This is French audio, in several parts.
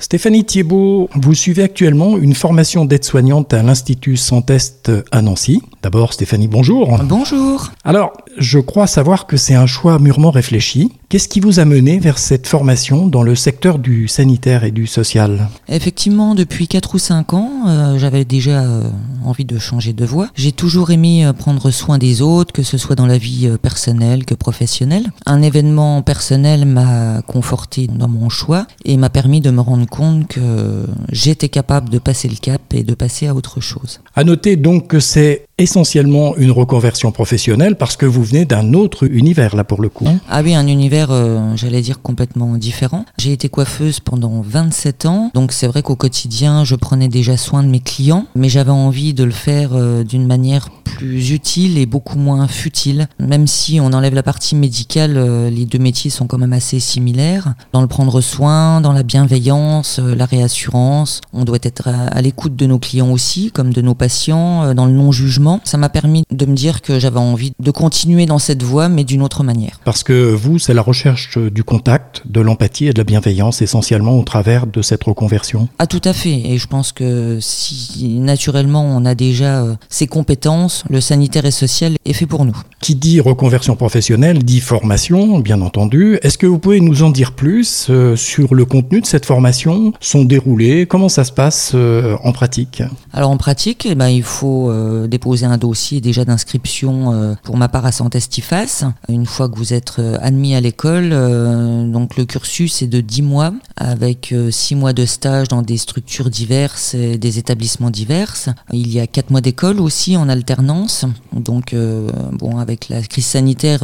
Stéphanie Thiebaud, vous suivez actuellement une formation d'aide-soignante à l'Institut Santest à Nancy. D'abord, Stéphanie, bonjour. Bonjour. Alors, je crois savoir que c'est un choix mûrement réfléchi. Qu'est-ce qui vous a mené vers cette formation dans le secteur du sanitaire et du social? Effectivement, depuis 4 ou 5 ans, euh, j'avais déjà euh, envie de changer de voie. J'ai toujours aimé euh, prendre soin des autres, que ce soit dans la vie personnelle que professionnelle. Un événement personnel m'a conforté dans mon choix et m'a permis de me rendre compte que j'étais capable de passer le cap et de passer à autre chose. À noter donc que c'est essentiellement une reconversion professionnelle parce que vous venez d'un autre univers là pour le coup. Ah oui, un univers, euh, j'allais dire, complètement différent. J'ai été coiffeuse pendant 27 ans, donc c'est vrai qu'au quotidien, je prenais déjà soin de mes clients, mais j'avais envie de le faire euh, d'une manière plus utile et beaucoup moins futile. Même si on enlève la partie médicale, euh, les deux métiers sont quand même assez similaires. Dans le prendre soin, dans la bienveillance, la réassurance, on doit être à, l'écoute de nos clients aussi, comme de nos patients, dans le non-jugement. Ça m'a permis de me dire que j'avais envie de continuer dans cette voie, mais d'une autre manière. Parce que vous, c'est la recherche du contact, de l'empathie et de la bienveillance essentiellement au travers de cette reconversion. Ah tout à fait. Et je pense que si naturellement on a déjà euh, ces compétences, le sanitaire et social est fait pour nous. Qui dit reconversion professionnelle dit formation, bien entendu. Est-ce que vous pouvez nous en dire plus euh, sur le contenu de cette formation, son déroulé, comment ça se passe euh, en pratique? Alors en pratique, eh ben, il faut euh, un dossier déjà d'inscription euh, pour ma part à Santestifas. Une fois que vous êtes euh, admis à l'école, euh, donc le cursus est de 10 mois avec 6 mois de stage dans des structures diverses et des établissements divers. Il y a 4 mois d'école aussi en alternance. Donc bon, avec la crise sanitaire,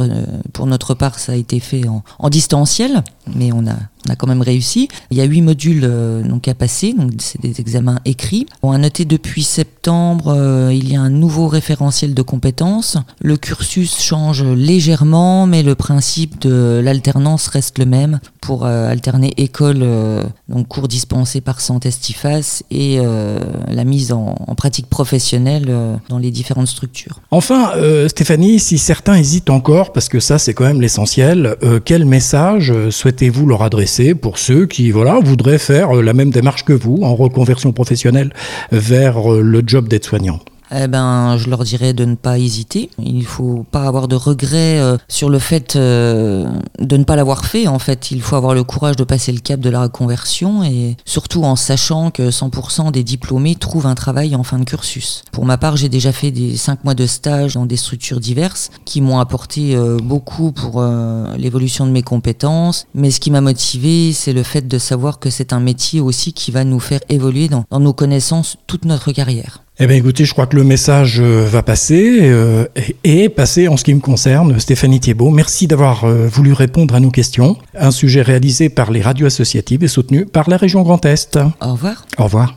pour notre part, ça a été fait en, en distanciel, mais on a on a quand même réussi. Il y a huit modules euh, donc à passer, donc c'est des examens écrits. On a noté depuis septembre, euh, il y a un nouveau référentiel de compétences. Le cursus change légèrement, mais le principe de l'alternance reste le même pour euh, alterner école, euh, cours dispensés par Santestifas et euh, la mise en, pratique professionnelle dans les différentes structures. Enfin, Stéphanie, si certains hésitent encore, parce que ça c'est quand même l'essentiel, quel message souhaitez-vous leur adresser pour ceux qui voudraient faire la même démarche que vous en reconversion professionnelle vers le job d'aide-soignant? Eh ben, je leur dirais de ne pas hésiter. Il faut pas avoir de regrets euh, sur le fait euh, de ne pas l'avoir fait. En fait, il faut avoir le courage de passer le cap de la reconversion et surtout en sachant que 100% des diplômés trouvent un travail en fin de cursus. Pour ma part, j'ai déjà fait des 5 mois de stage dans des structures diverses qui m'ont apporté euh, beaucoup pour euh, l'évolution de mes compétences. Mais ce qui m'a motivé, c'est le fait de savoir que c'est un métier aussi qui va nous faire évoluer dans nos connaissances toute notre carrière. Eh bien écoutez, je crois que le message euh, va passer euh, et passé en ce qui me concerne. Stéphanie Thiebaud, merci d'avoir euh, voulu répondre à nos questions. Un sujet réalisé par les radios associatives et soutenu par la région Grand Est. Au revoir. Au revoir.